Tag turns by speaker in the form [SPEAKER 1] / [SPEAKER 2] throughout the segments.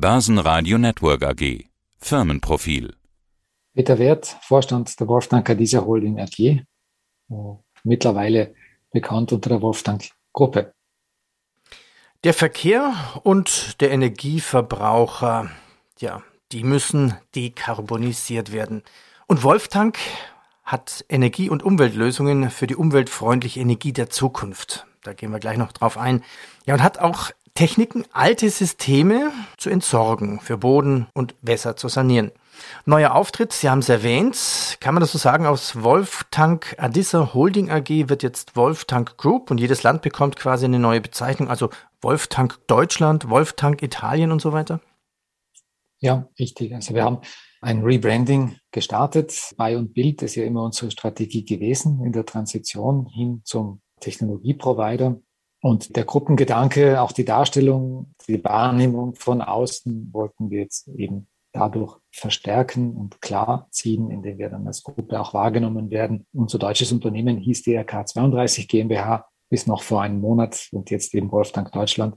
[SPEAKER 1] Börsenradio Network AG. Firmenprofil.
[SPEAKER 2] Peter Wert, Vorstand der Wolfgang Dieser Holding AG, mittlerweile bekannt unter der Wolfgang Gruppe.
[SPEAKER 3] Der Verkehr und der Energieverbraucher, ja, die müssen dekarbonisiert werden. Und Wolftank hat Energie- und Umweltlösungen für die umweltfreundliche Energie der Zukunft. Da gehen wir gleich noch drauf ein. Ja, und hat auch Techniken, alte Systeme zu entsorgen, für Boden und Wässer zu sanieren. Neuer Auftritt, Sie haben es erwähnt, kann man das so sagen, aus Wolftank Adissa Holding AG wird jetzt Wolftank Group und jedes Land bekommt quasi eine neue Bezeichnung, also Wolftank Deutschland, Wolftank Italien und so weiter?
[SPEAKER 2] Ja, richtig. Also wir haben ein Rebranding gestartet. Buy und Build ist ja immer unsere Strategie gewesen in der Transition hin zum Technologieprovider. Und der Gruppengedanke, auch die Darstellung, die Wahrnehmung von außen wollten wir jetzt eben dadurch verstärken und klar ziehen, indem wir dann als Gruppe auch wahrgenommen werden. Unser deutsches Unternehmen hieß DRK 32 GmbH bis noch vor einem Monat und jetzt eben Wolfgang Deutschland,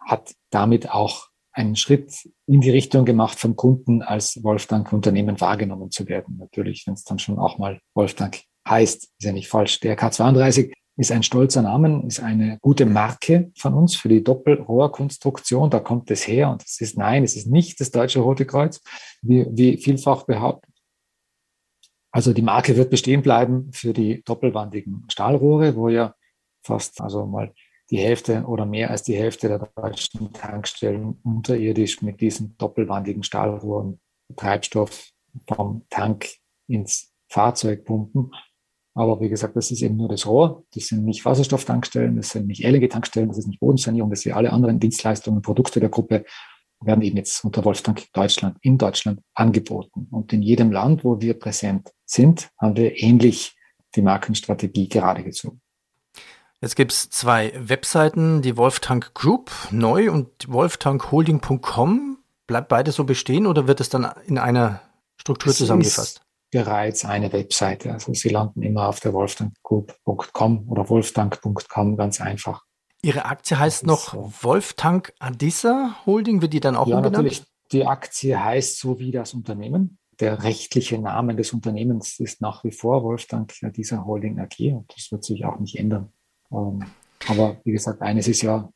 [SPEAKER 2] hat damit auch einen Schritt in die Richtung gemacht, vom Kunden als Wolfgang Unternehmen wahrgenommen zu werden. Natürlich, wenn es dann schon auch mal Wolfgang heißt, ist ja nicht falsch. DRK 32 ist ein stolzer Name, ist eine gute Marke von uns für die Doppelrohrkonstruktion. Da kommt es her und es ist nein, es ist nicht das Deutsche Rote Kreuz, wie, wie vielfach behauptet. Also die Marke wird bestehen bleiben für die doppelwandigen Stahlrohre, wo ja fast also mal die Hälfte oder mehr als die Hälfte der deutschen Tankstellen unterirdisch mit diesen doppelwandigen Stahlrohren Treibstoff vom Tank ins Fahrzeug pumpen. Aber wie gesagt, das ist eben nur das Rohr. Das sind nicht Wasserstofftankstellen, das sind nicht LNG-Tankstellen, das ist nicht Bodensanierung, das sind alle anderen Dienstleistungen, Produkte der Gruppe werden eben jetzt unter Wolftank Deutschland in Deutschland angeboten. Und in jedem Land, wo wir präsent sind, haben wir ähnlich die Markenstrategie gerade gezogen.
[SPEAKER 3] Jetzt gibt's zwei Webseiten, die Wolftank Group neu und wolftankholding.com. Bleibt beides so bestehen oder wird es dann in einer Struktur zusammengefasst?
[SPEAKER 2] Bereits eine Webseite. Also Sie landen immer auf der wolftankgroup.com oder wolftank.com ganz einfach.
[SPEAKER 3] Ihre Aktie heißt noch so. Wolftank Adissa Holding, wird die dann auch ja, umbenannt? natürlich.
[SPEAKER 2] Die Aktie heißt so wie das Unternehmen. Der rechtliche Name des Unternehmens ist nach wie vor Wolftank Adissa Holding AG und das wird sich auch nicht ändern. Ähm, aber wie gesagt, eines ist ja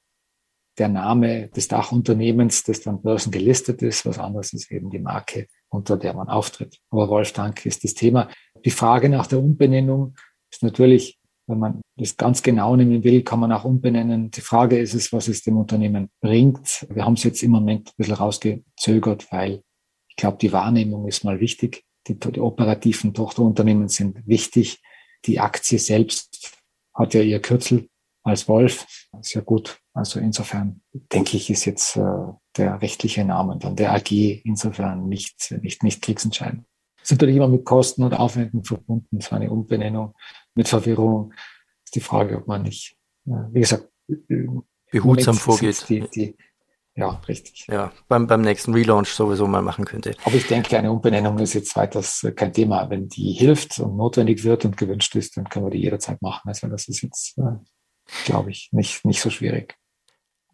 [SPEAKER 2] der Name des Dachunternehmens, das dann börsengelistet ist. Was anderes ist eben die Marke unter der man auftritt. Aber Wolfgang ist das Thema. Die Frage nach der Umbenennung ist natürlich, wenn man das ganz genau nehmen will, kann man auch umbenennen. Die Frage ist es, was es dem Unternehmen bringt. Wir haben es jetzt im Moment ein bisschen rausgezögert, weil ich glaube, die Wahrnehmung ist mal wichtig. Die, die operativen Tochterunternehmen sind wichtig. Die Aktie selbst hat ja ihr Kürzel als Wolf. Ist ja gut. Also insofern denke ich, ist jetzt äh, der rechtliche Name dann der AG insofern nicht, nicht, nicht kriegsentscheidend. Es ist natürlich immer mit Kosten und Aufwänden verbunden. So eine Umbenennung mit Verwirrung ist die Frage, ob man nicht, äh, wie gesagt,
[SPEAKER 3] behutsam vorgeht.
[SPEAKER 2] Die, die, ja, richtig.
[SPEAKER 3] Ja, beim, beim nächsten Relaunch sowieso mal machen könnte.
[SPEAKER 2] Aber ich denke, eine Umbenennung ist jetzt weiters kein Thema. Wenn die hilft und notwendig wird und gewünscht ist, dann können wir die jederzeit machen. Also das ist jetzt äh, glaube ich, nicht, nicht so schwierig.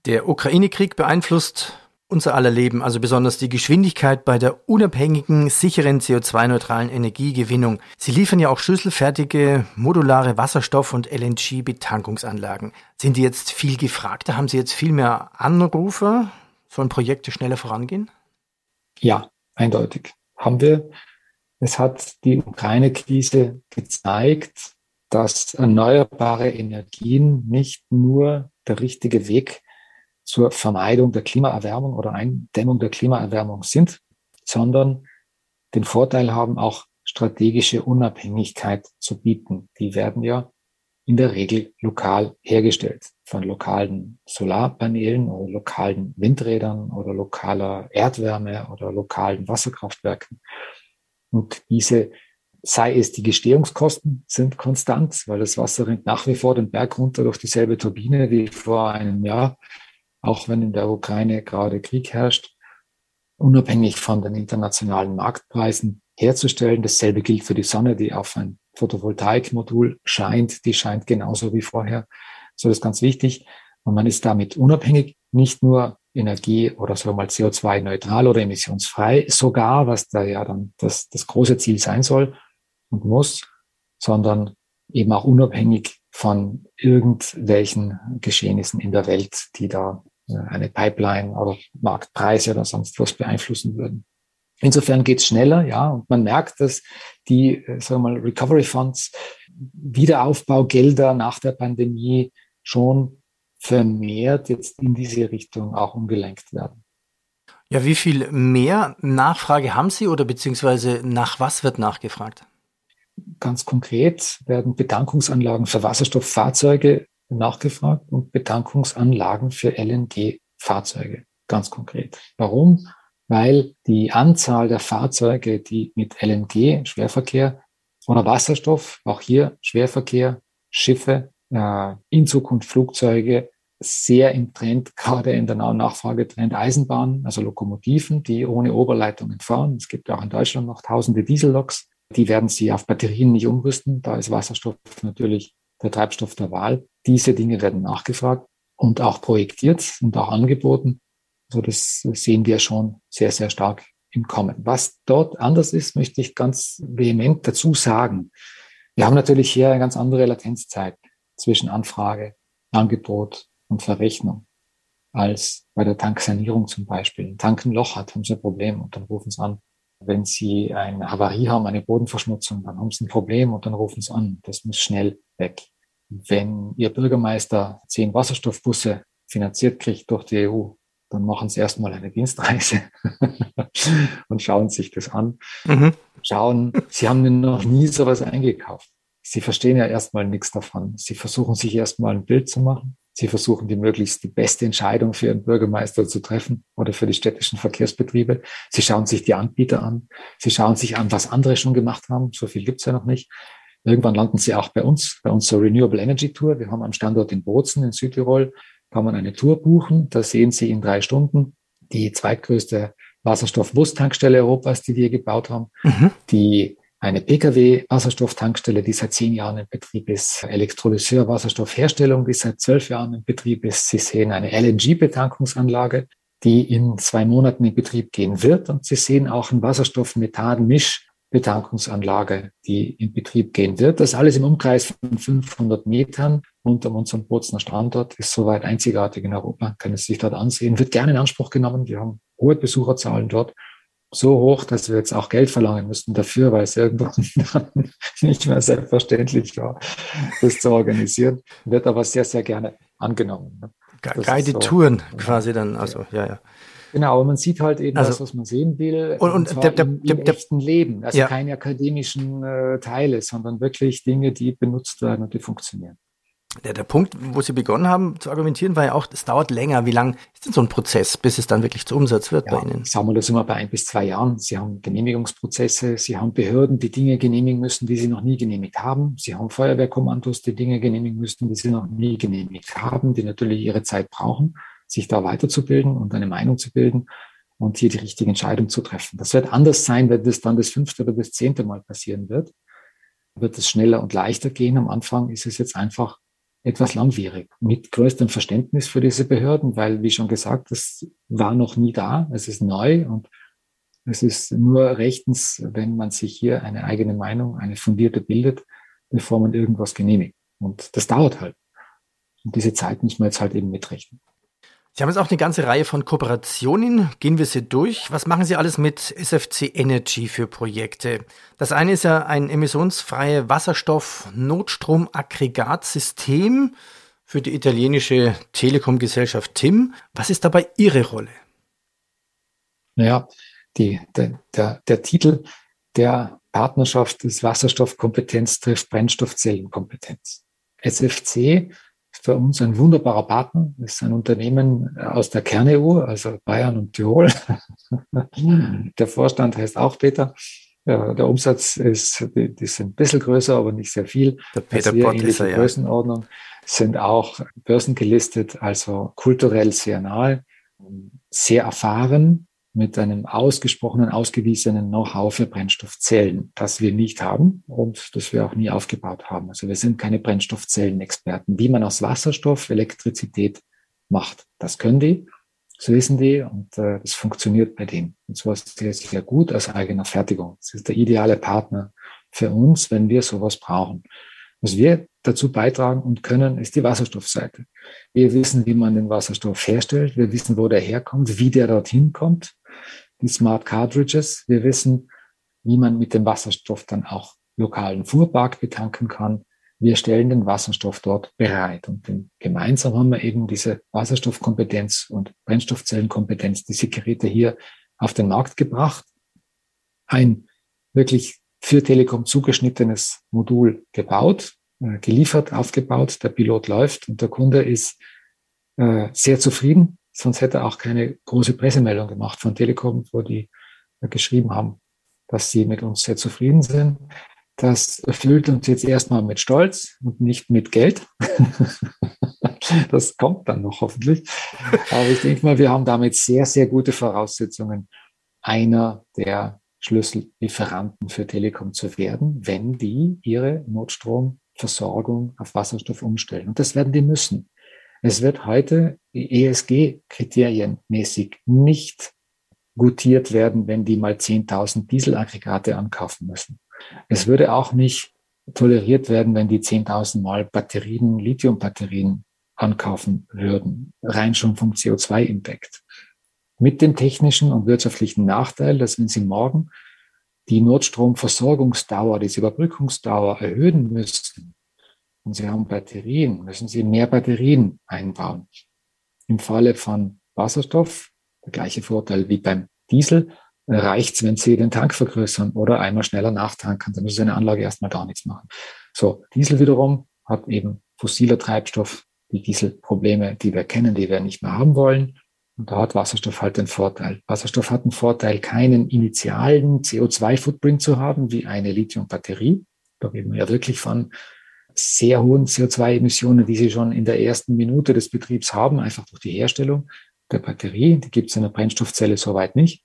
[SPEAKER 3] Der Ukraine-Krieg beeinflusst unser aller Leben, also besonders die Geschwindigkeit bei der unabhängigen, sicheren CO2-neutralen Energiegewinnung. Sie liefern ja auch schlüsselfertige, modulare Wasserstoff- und LNG-Betankungsanlagen. Sind die jetzt viel gefragter? Haben Sie jetzt viel mehr Anrufe? Sollen Projekte schneller vorangehen?
[SPEAKER 2] Ja, eindeutig. Haben wir. Es hat die Ukraine-Krise gezeigt, dass erneuerbare Energien nicht nur der richtige Weg zur Vermeidung der Klimaerwärmung oder Eindämmung der Klimaerwärmung sind, sondern den Vorteil haben, auch strategische Unabhängigkeit zu bieten. Die werden ja in der Regel lokal hergestellt, von lokalen Solarpanelen oder lokalen Windrädern oder lokaler Erdwärme oder lokalen Wasserkraftwerken. Und diese sei es die Gestehungskosten sind konstant, weil das Wasser rennt nach wie vor den Berg runter durch dieselbe Turbine wie vor einem Jahr, auch wenn in der Ukraine gerade Krieg herrscht, unabhängig von den internationalen Marktpreisen herzustellen. Dasselbe gilt für die Sonne, die auf ein Photovoltaikmodul scheint, die scheint genauso wie vorher. So ist ganz wichtig. Und man ist damit unabhängig, nicht nur energie- oder sagen wir mal CO2-neutral oder emissionsfrei sogar, was da ja dann das, das große Ziel sein soll und muss, sondern eben auch unabhängig von irgendwelchen Geschehnissen in der Welt, die da eine Pipeline oder Marktpreise oder sonst was beeinflussen würden. Insofern geht's schneller, ja, und man merkt, dass die, äh, sagen wir mal, Recovery Funds, Wiederaufbaugelder nach der Pandemie schon vermehrt jetzt in diese Richtung auch umgelenkt werden.
[SPEAKER 3] Ja, wie viel mehr Nachfrage haben Sie oder beziehungsweise nach was wird nachgefragt?
[SPEAKER 2] Ganz konkret werden Betankungsanlagen für Wasserstofffahrzeuge nachgefragt und Betankungsanlagen für LNG-Fahrzeuge. Ganz konkret. Warum? Weil die Anzahl der Fahrzeuge, die mit LNG, Schwerverkehr oder Wasserstoff, auch hier Schwerverkehr, Schiffe, äh, in Zukunft Flugzeuge, sehr im Trend, gerade in der Nachfragetrend Eisenbahn, also Lokomotiven, die ohne Oberleitungen fahren. Es gibt auch in Deutschland noch tausende Dieselloks. Die werden sie auf Batterien nicht umrüsten. Da ist Wasserstoff natürlich der Treibstoff der Wahl. Diese Dinge werden nachgefragt und auch projektiert und auch angeboten. So, das sehen wir schon sehr, sehr stark im Kommen. Was dort anders ist, möchte ich ganz vehement dazu sagen. Wir haben natürlich hier eine ganz andere Latenzzeit zwischen Anfrage, Angebot und Verrechnung als bei der Tanksanierung zum Beispiel. Ein Tankenloch hat, haben Sie ein Problem und dann rufen Sie an. Wenn Sie eine Havarie haben, eine Bodenverschmutzung, dann haben Sie ein Problem und dann rufen Sie an. Das muss schnell weg. Wenn Ihr Bürgermeister zehn Wasserstoffbusse finanziert kriegt durch die EU, dann machen Sie erstmal eine Dienstreise und schauen sich das an. Mhm. Schauen, Sie haben noch nie sowas eingekauft. Sie verstehen ja erstmal nichts davon. Sie versuchen sich erstmal ein Bild zu machen. Sie versuchen die möglichst die beste Entscheidung für Ihren Bürgermeister zu treffen oder für die städtischen Verkehrsbetriebe. Sie schauen sich die Anbieter an. Sie schauen sich an, was andere schon gemacht haben. So viel gibt's ja noch nicht. Irgendwann landen sie auch bei uns, bei unserer Renewable Energy Tour. Wir haben am Standort in Bozen in Südtirol, kann man eine Tour buchen. Da sehen Sie in drei Stunden die zweitgrößte Wasserstoffbus-Tankstelle Europas, die wir gebaut haben. Mhm. Die eine Pkw-Wasserstofftankstelle, die seit zehn Jahren in Betrieb ist, Elektrolyseur-Wasserstoffherstellung, die seit zwölf Jahren in Betrieb ist. Sie sehen eine LNG-Betankungsanlage, die in zwei Monaten in Betrieb gehen wird. Und Sie sehen auch ein Wasserstoff-Methan-Misch Betankungsanlage, die in Betrieb gehen wird. Das alles im Umkreis von 500 Metern rund um unseren Bozner Standort ist soweit einzigartig in Europa, kann es sich dort ansehen, wird gerne in Anspruch genommen. Wir haben hohe Besucherzahlen dort so hoch, dass wir jetzt auch Geld verlangen müssten dafür, weil es irgendwann nicht mehr selbstverständlich war, das zu organisieren. Wird aber sehr, sehr gerne angenommen.
[SPEAKER 3] Ne? Guided so, Touren quasi dann, also ja, ja.
[SPEAKER 2] Genau, aber man sieht halt eben also, das, was man sehen will.
[SPEAKER 3] Und, und, und der, der,
[SPEAKER 2] im, im der, echten Leben. Also ja. keine akademischen äh, Teile, sondern wirklich Dinge, die benutzt werden und die funktionieren.
[SPEAKER 3] Der, der Punkt, wo Sie begonnen haben zu argumentieren, war ja auch, es dauert länger. Wie lang ist denn so ein Prozess, bis es dann wirklich zu Umsatz wird ja, bei Ihnen?
[SPEAKER 2] Sagen wir das immer bei ein bis zwei Jahren. Sie haben Genehmigungsprozesse, Sie haben Behörden, die Dinge genehmigen müssen, die Sie noch nie genehmigt haben. Sie haben Feuerwehrkommandos, die Dinge genehmigen müssen, die Sie noch nie genehmigt haben, die natürlich ihre Zeit brauchen, sich da weiterzubilden und eine Meinung zu bilden und hier die richtige Entscheidung zu treffen. Das wird anders sein, wenn das dann das fünfte oder das zehnte Mal passieren wird. Wird es schneller und leichter gehen. Am Anfang ist es jetzt einfach etwas langwierig. Mit größtem Verständnis für diese Behörden, weil, wie schon gesagt, das war noch nie da. Es ist neu und es ist nur rechtens, wenn man sich hier eine eigene Meinung, eine fundierte bildet, bevor man irgendwas genehmigt. Und das dauert halt. Und diese Zeit muss man jetzt halt eben mitrechnen.
[SPEAKER 3] Sie haben jetzt auch eine ganze Reihe von Kooperationen. Gehen wir sie durch. Was machen Sie alles mit SFC Energy für Projekte? Das eine ist ja ein emissionsfreie Wasserstoff-Notstromaggregatsystem für die italienische Telekom-Gesellschaft TIM. Was ist dabei Ihre Rolle?
[SPEAKER 2] Naja, die, der, der, der Titel der Partnerschaft ist Wasserstoffkompetenz trifft Brennstoffzellenkompetenz. SFC für uns ein wunderbarer Partner. Das ist ein Unternehmen aus der Kern-EU, also Bayern und Tirol. der Vorstand heißt auch Peter. Der Umsatz ist, die, die sind ein bisschen größer, aber nicht sehr viel.
[SPEAKER 3] Der Peter Pott ist er,
[SPEAKER 2] ja. Größenordnung sind auch börsengelistet, also kulturell sehr nahe, sehr erfahren, mit einem ausgesprochenen, ausgewiesenen Know-how für Brennstoffzellen, das wir nicht haben und das wir auch nie aufgebaut haben. Also wir sind keine Brennstoffzellenexperten. Wie man aus Wasserstoff Elektrizität macht, das können die. Das wissen die und äh, das funktioniert bei denen. Und zwar sehr, sehr gut aus eigener Fertigung. Das ist der ideale Partner für uns, wenn wir sowas brauchen. Was wir dazu beitragen und können, ist die Wasserstoffseite. Wir wissen, wie man den Wasserstoff herstellt. Wir wissen, wo der herkommt, wie der dorthin kommt. Die Smart Cartridges. Wir wissen, wie man mit dem Wasserstoff dann auch lokalen Fuhrpark betanken kann. Wir stellen den Wasserstoff dort bereit. Und gemeinsam haben wir eben diese Wasserstoffkompetenz und Brennstoffzellenkompetenz, diese Geräte hier auf den Markt gebracht. Ein wirklich für Telekom zugeschnittenes Modul gebaut, äh, geliefert, aufgebaut. Der Pilot läuft und der Kunde ist äh, sehr zufrieden. Sonst hätte er auch keine große Pressemeldung gemacht von Telekom, wo die geschrieben haben, dass sie mit uns sehr zufrieden sind. Das erfüllt uns jetzt erstmal mit Stolz und nicht mit Geld. das kommt dann noch hoffentlich. Aber ich denke mal, wir haben damit sehr, sehr gute Voraussetzungen, einer der Schlüssellieferanten für Telekom zu werden, wenn die ihre Notstromversorgung auf Wasserstoff umstellen. Und das werden die müssen. Es wird heute ESG-Kriterien mäßig nicht gutiert werden, wenn die mal 10.000 Dieselaggregate ankaufen müssen. Es würde auch nicht toleriert werden, wenn die 10.000 Mal Batterien, Lithium-Batterien ankaufen würden, rein schon vom CO2-Impact mit dem technischen und wirtschaftlichen Nachteil, dass wenn Sie morgen die Notstromversorgungsdauer, diese Überbrückungsdauer erhöhen müssen und Sie haben Batterien, müssen Sie mehr Batterien einbauen. Im Falle von Wasserstoff, der gleiche Vorteil wie beim Diesel, reicht es, wenn Sie den Tank vergrößern oder einmal schneller nachtanken. Dann müssen Sie eine Anlage erstmal gar nichts machen. So, Diesel wiederum hat eben fossiler Treibstoff die Dieselprobleme, die wir kennen, die wir nicht mehr haben wollen. Und da hat Wasserstoff halt den Vorteil. Wasserstoff hat den Vorteil, keinen initialen CO2-Footprint zu haben, wie eine Lithium-Batterie. Da reden wir ja wirklich von sehr hohen CO2-Emissionen, die Sie schon in der ersten Minute des Betriebs haben, einfach durch die Herstellung der Batterie. Die gibt es in der Brennstoffzelle soweit nicht.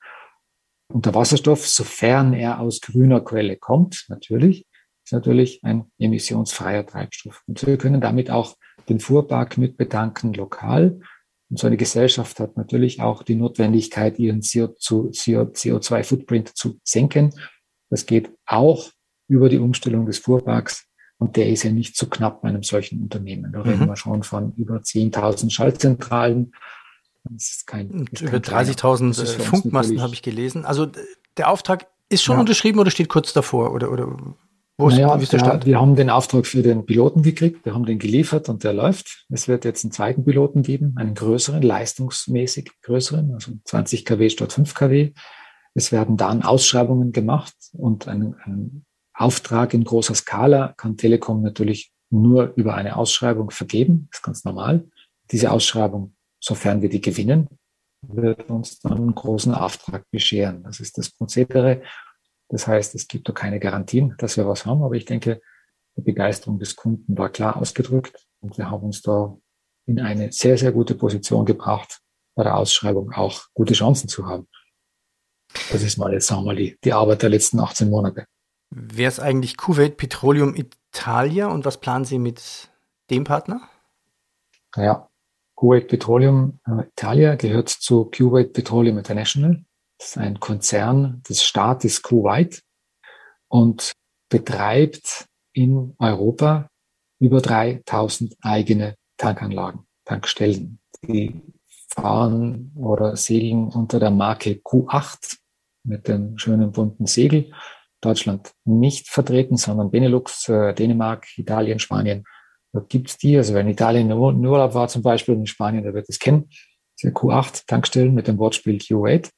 [SPEAKER 2] Und der Wasserstoff, sofern er aus grüner Quelle kommt, natürlich, ist natürlich ein emissionsfreier Treibstoff. Und wir können damit auch den Fuhrpark mit bedanken lokal und so eine Gesellschaft hat natürlich auch die Notwendigkeit, ihren CO2-Footprint zu senken. Das geht auch über die Umstellung des Fuhrparks. Und der ist ja nicht zu so knapp bei einem solchen Unternehmen. Da mhm. reden wir schon von über 10.000 Schaltzentralen.
[SPEAKER 3] Das ist kein, ist über 30.000 Funkmasten habe ich gelesen. Also der Auftrag ist schon ja. unterschrieben oder steht kurz davor? Oder, oder
[SPEAKER 2] wo naja, ist der Stand? Wir haben den Auftrag für den Piloten gekriegt, wir haben den geliefert und der läuft. Es wird jetzt einen zweiten Piloten geben, einen größeren, leistungsmäßig größeren, also 20 kW statt 5 kW. Es werden dann Ausschreibungen gemacht und einen, einen Auftrag in großer Skala kann Telekom natürlich nur über eine Ausschreibung vergeben. Das ist ganz normal. Diese Ausschreibung, sofern wir die gewinnen, wird uns dann einen großen Auftrag bescheren. Das ist das Prozedere. Das heißt, es gibt da keine Garantien, dass wir was haben, aber ich denke, die Begeisterung des Kunden war klar ausgedrückt und wir haben uns da in eine sehr, sehr gute Position gebracht, bei der Ausschreibung auch gute Chancen zu haben. Das ist mal jetzt, sagen wir mal, die, die Arbeit der letzten 18 Monate.
[SPEAKER 3] Wer ist eigentlich Kuwait Petroleum Italia und was planen Sie mit dem Partner?
[SPEAKER 2] Ja, Kuwait Petroleum äh, Italia gehört zu Kuwait Petroleum International. Das ist ein Konzern des Staates Kuwait und betreibt in Europa über 3000 eigene Tankanlagen, Tankstellen. Die fahren oder segeln unter der Marke Q8 mit dem schönen bunten Segel. Deutschland nicht vertreten, sondern Benelux, äh, Dänemark, Italien, Spanien. Da gibt's die. Also wenn Italien in Urlaub war zum Beispiel in Spanien, der wird es kennen. Das Q8 Tankstellen mit dem Wortspiel Q8.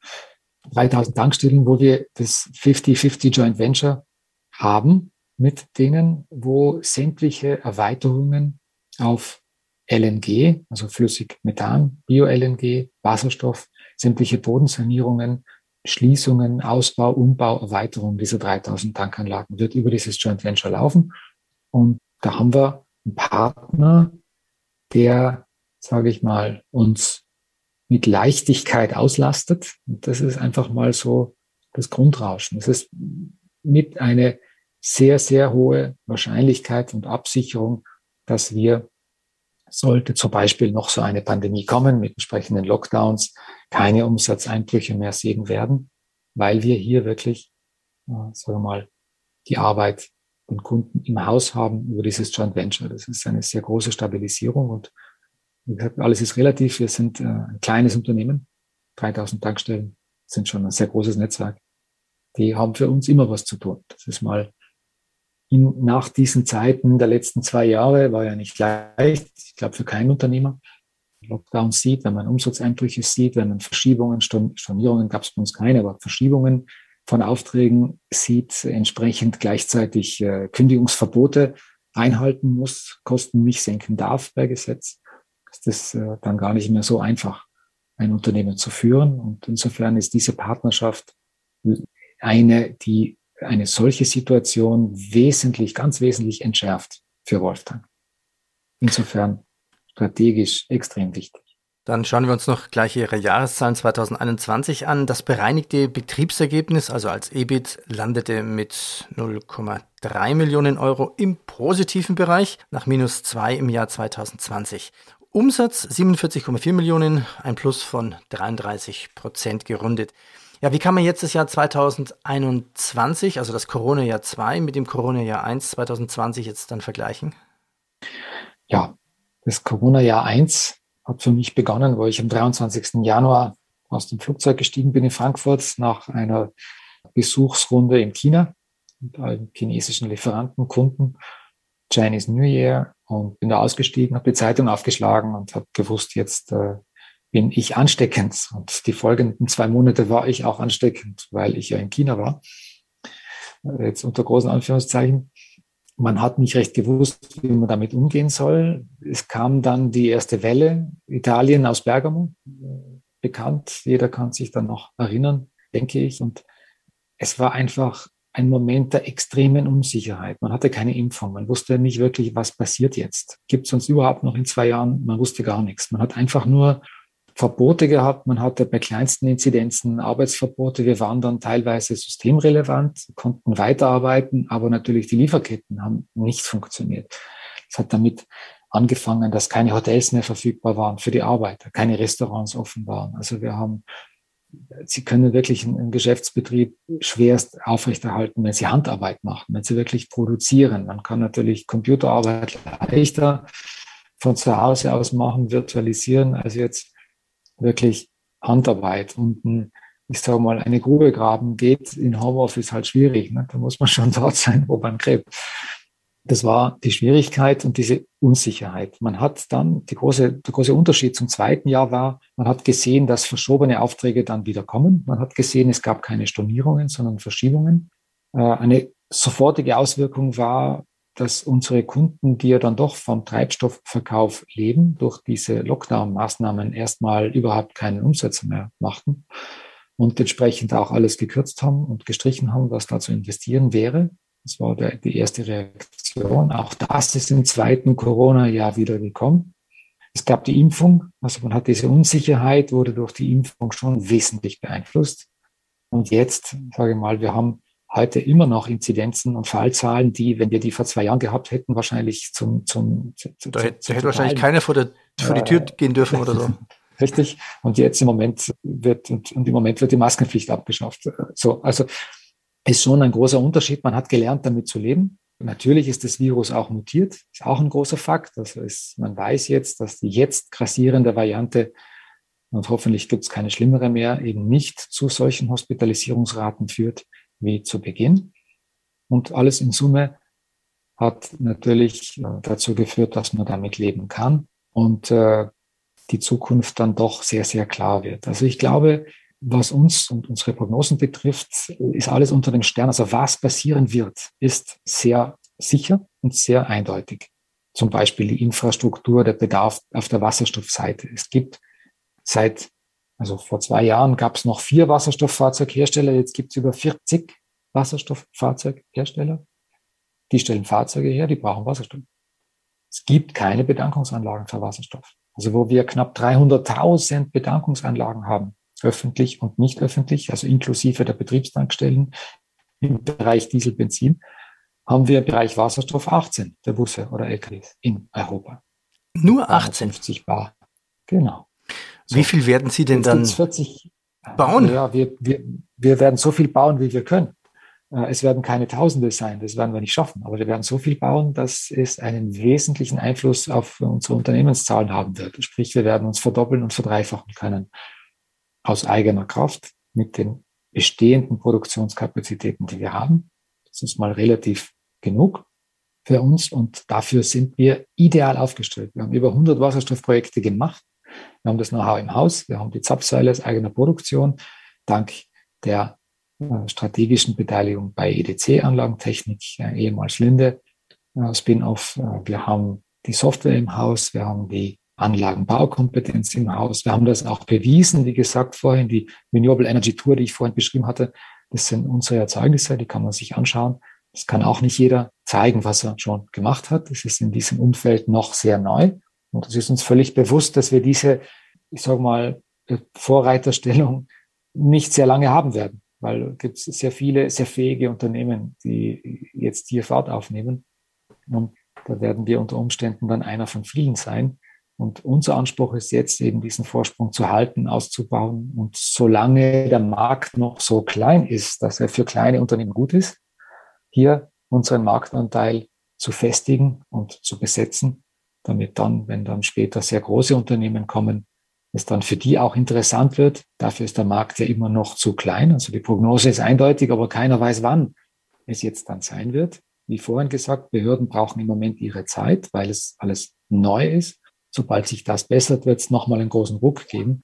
[SPEAKER 2] 3000 Tankstellen, wo wir das 50-50 Joint Venture haben mit denen, wo sämtliche Erweiterungen auf LNG, also Flüssigmethan, Bio-LNG, Wasserstoff, sämtliche Bodensanierungen, Schließungen, Ausbau, Umbau, Erweiterung dieser 3000 Tankanlagen wird über dieses Joint Venture laufen. Und da haben wir einen Partner, der, sage ich mal, uns mit Leichtigkeit auslastet. Und das ist einfach mal so das Grundrauschen. Es ist mit eine sehr, sehr hohe Wahrscheinlichkeit und Absicherung, dass wir sollte zum Beispiel noch so eine Pandemie kommen mit entsprechenden Lockdowns, keine Umsatzeinbrüche mehr sehen werden, weil wir hier wirklich, äh, sagen wir mal, die Arbeit und Kunden im Haus haben über dieses Joint Venture. Das ist eine sehr große Stabilisierung und wie gesagt, alles ist relativ. Wir sind äh, ein kleines Unternehmen. 3000 Tankstellen sind schon ein sehr großes Netzwerk. Die haben für uns immer was zu tun. Das ist mal in, nach diesen Zeiten der letzten zwei Jahre war ja nicht leicht. Ich glaube, für keinen Unternehmer. Lockdown sieht, wenn man Umsatzeinbrüche sieht, wenn man Verschiebungen, Stornierungen gab es bei uns keine, aber Verschiebungen von Aufträgen sieht, entsprechend gleichzeitig äh, Kündigungsverbote einhalten muss, Kosten nicht senken darf bei Gesetz, ist das äh, dann gar nicht mehr so einfach, ein Unternehmen zu führen. Und insofern ist diese Partnerschaft eine, die eine solche Situation wesentlich, ganz wesentlich entschärft für Wolfgang. Insofern strategisch extrem wichtig.
[SPEAKER 3] Dann schauen wir uns noch gleich Ihre Jahreszahlen 2021 an. Das bereinigte Betriebsergebnis, also als EBIT, landete mit 0,3 Millionen Euro im positiven Bereich nach minus 2 im Jahr 2020. Umsatz 47,4 Millionen, ein Plus von 33 Prozent gerundet. Ja, wie kann man jetzt das Jahr 2021, also das Corona-Jahr 2 mit dem Corona-Jahr 1 2020 jetzt dann vergleichen?
[SPEAKER 2] Ja, das Corona-Jahr 1 hat für mich begonnen, wo ich am 23. Januar aus dem Flugzeug gestiegen bin in Frankfurt nach einer Besuchsrunde in China mit allen chinesischen Lieferanten, Kunden, Chinese New Year und bin da ausgestiegen, habe die Zeitung aufgeschlagen und habe gewusst, jetzt äh, bin ich ansteckend. Und die folgenden zwei Monate war ich auch ansteckend, weil ich ja in China war. Jetzt unter großen Anführungszeichen man hat nicht recht gewusst, wie man damit umgehen soll. Es kam dann die erste Welle, Italien aus Bergamo, bekannt. Jeder kann sich dann noch erinnern, denke ich. Und es war einfach ein Moment der extremen Unsicherheit. Man hatte keine Impfung. Man wusste nicht wirklich, was passiert jetzt. Gibt es uns überhaupt noch in zwei Jahren? Man wusste gar nichts. Man hat einfach nur Verbote gehabt. Man hatte bei kleinsten Inzidenzen Arbeitsverbote. Wir waren dann teilweise systemrelevant, konnten weiterarbeiten, aber natürlich die Lieferketten haben nicht funktioniert. Es hat damit angefangen, dass keine Hotels mehr verfügbar waren für die Arbeiter, keine Restaurants offen waren. Also wir haben, Sie können wirklich einen Geschäftsbetrieb schwerst aufrechterhalten, wenn Sie Handarbeit machen, wenn Sie wirklich produzieren. Man kann natürlich Computerarbeit leichter von zu Hause aus machen, virtualisieren, also jetzt wirklich Handarbeit und ein, ich sage mal, eine Grube graben geht in Homeoffice halt schwierig. Ne? Da muss man schon dort sein, wo man gräbt. Das war die Schwierigkeit und diese Unsicherheit. Man hat dann, die große, der große Unterschied zum zweiten Jahr war, man hat gesehen, dass verschobene Aufträge dann wieder kommen. Man hat gesehen, es gab keine Stornierungen, sondern Verschiebungen. Äh, eine sofortige Auswirkung war, dass unsere Kunden, die ja dann doch vom Treibstoffverkauf leben, durch diese Lockdown-Maßnahmen erstmal überhaupt keinen Umsatz mehr machten und entsprechend auch alles gekürzt haben und gestrichen haben, was da zu investieren wäre. Das war der, die erste Reaktion. Auch das ist im zweiten Corona-Jahr wieder gekommen. Es gab die Impfung, also man hat diese Unsicherheit, wurde durch die Impfung schon wesentlich beeinflusst. Und jetzt, sage ich mal, wir haben heute immer noch Inzidenzen und Fallzahlen, die, wenn wir die vor zwei Jahren gehabt hätten, wahrscheinlich zum, zum,
[SPEAKER 3] zum da, hätte, da hätte wahrscheinlich keiner vor, der, vor die Tür gehen dürfen oder so.
[SPEAKER 2] Richtig. Und jetzt im Moment wird, und, und im Moment wird die Maskenpflicht abgeschafft. So, also ist schon ein großer Unterschied. Man hat gelernt, damit zu leben. Natürlich ist das Virus auch mutiert, ist auch ein großer Fakt. Also ist, man weiß jetzt, dass die jetzt grassierende Variante, und hoffentlich gibt es keine schlimmere mehr, eben nicht zu solchen Hospitalisierungsraten führt wie zu Beginn. Und alles in Summe hat natürlich äh, dazu geführt, dass man damit leben kann und äh, die Zukunft dann doch sehr, sehr klar wird. Also ich glaube, was uns und unsere Prognosen betrifft, ist alles unter dem Stern. Also was passieren wird, ist sehr sicher und sehr eindeutig. Zum Beispiel die Infrastruktur, der Bedarf auf der Wasserstoffseite. Es gibt seit also vor zwei Jahren gab es noch vier Wasserstofffahrzeughersteller, jetzt gibt es über 40 Wasserstofffahrzeughersteller. Die stellen Fahrzeuge her, die brauchen Wasserstoff. Es gibt keine Bedankungsanlagen für Wasserstoff. Also wo wir knapp 300.000 Bedankungsanlagen haben, öffentlich und nicht öffentlich, also inklusive der Betriebstankstellen im Bereich Diesel, Benzin, haben wir im Bereich Wasserstoff 18 der Busse oder LKWs in Europa.
[SPEAKER 3] Nur 18?
[SPEAKER 2] 50 Bar. Genau.
[SPEAKER 3] So. Wie viel werden Sie denn dann
[SPEAKER 2] 40, bauen? Ja, wir, wir, wir werden so viel bauen, wie wir können. Äh, es werden keine Tausende sein, das werden wir nicht schaffen, aber wir werden so viel bauen, dass es einen wesentlichen Einfluss auf unsere Unternehmenszahlen haben wird. Sprich, wir werden uns verdoppeln und verdreifachen können aus eigener Kraft mit den bestehenden Produktionskapazitäten, die wir haben. Das ist mal relativ genug für uns und dafür sind wir ideal aufgestellt. Wir haben über 100 Wasserstoffprojekte gemacht. Wir haben das Know-how im Haus. Wir haben die Zapfsäule aus eigener Produktion. Dank der äh, strategischen Beteiligung bei EDC Anlagentechnik, äh, ehemals Linde, äh, Spin-off. Wir haben die Software im Haus. Wir haben die Anlagenbaukompetenz im Haus. Wir haben das auch bewiesen, wie gesagt, vorhin die Renewable Energy Tour, die ich vorhin beschrieben hatte. Das sind unsere Erzeugnisse, die kann man sich anschauen. Das kann auch nicht jeder zeigen, was er schon gemacht hat. Das ist in diesem Umfeld noch sehr neu. Und es ist uns völlig bewusst, dass wir diese, ich sage mal, Vorreiterstellung nicht sehr lange haben werden, weil es gibt sehr viele, sehr fähige Unternehmen, die jetzt hier Fahrt aufnehmen. Und da werden wir unter Umständen dann einer von vielen sein. Und unser Anspruch ist jetzt eben diesen Vorsprung zu halten, auszubauen. Und solange der Markt noch so klein ist, dass er für kleine Unternehmen gut ist, hier unseren Marktanteil zu festigen und zu besetzen, damit dann, wenn dann später sehr große Unternehmen kommen, es dann für die auch interessant wird. Dafür ist der Markt ja immer noch zu klein. Also die Prognose ist eindeutig, aber keiner weiß, wann es jetzt dann sein wird. Wie vorhin gesagt, Behörden brauchen im Moment ihre Zeit, weil es alles neu ist. Sobald sich das bessert, wird es nochmal einen großen Ruck geben.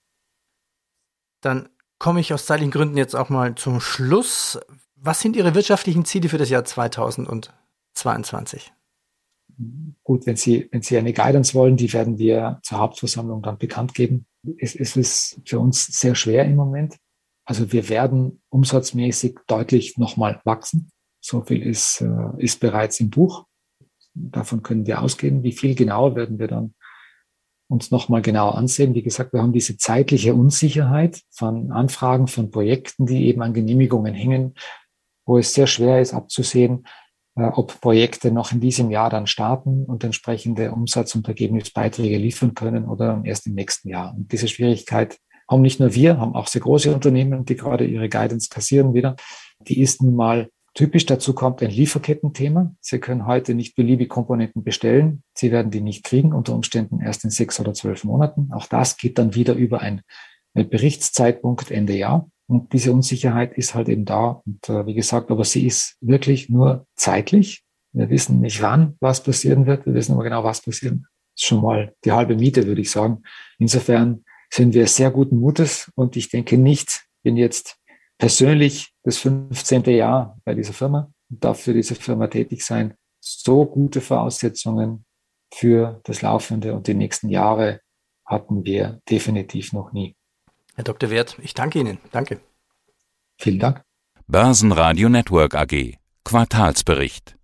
[SPEAKER 3] Dann komme ich aus zeitlichen Gründen jetzt auch mal zum Schluss. Was sind Ihre wirtschaftlichen Ziele für das Jahr 2022?
[SPEAKER 2] Gut, wenn Sie, wenn Sie eine Guidance wollen, die werden wir zur Hauptversammlung dann bekannt geben. Es, es ist für uns sehr schwer im Moment. Also wir werden umsatzmäßig deutlich nochmal wachsen. So viel ist, äh, ist bereits im Buch. Davon können wir ausgehen. Wie viel genau werden wir dann uns nochmal genau ansehen. Wie gesagt, wir haben diese zeitliche Unsicherheit von Anfragen, von Projekten, die eben an Genehmigungen hängen, wo es sehr schwer ist abzusehen, ob Projekte noch in diesem Jahr dann starten und entsprechende Umsatz- und Ergebnisbeiträge liefern können oder erst im nächsten Jahr. Und diese Schwierigkeit haben nicht nur wir, haben auch sehr große Unternehmen, die gerade ihre Guidance kassieren wieder. Die ist nun mal typisch. Dazu kommt ein Lieferkettenthema. Sie können heute nicht beliebig Komponenten bestellen. Sie werden die nicht kriegen, unter Umständen erst in sechs oder zwölf Monaten. Auch das geht dann wieder über einen Berichtszeitpunkt Ende Jahr. Und diese Unsicherheit ist halt eben da. Und äh, wie gesagt, aber sie ist wirklich nur zeitlich. Wir wissen nicht, wann was passieren wird. Wir wissen aber genau, was passieren. Das ist schon mal die halbe Miete, würde ich sagen. Insofern sind wir sehr guten Mutes und ich denke nicht, bin jetzt persönlich das 15. Jahr bei dieser Firma und darf für diese Firma tätig sein. So gute Voraussetzungen für das laufende und die nächsten Jahre hatten wir definitiv noch nie.
[SPEAKER 3] Herr Dr. Wert, ich danke Ihnen. Danke.
[SPEAKER 2] Vielen Dank.
[SPEAKER 1] Börsenradio Network AG. Quartalsbericht.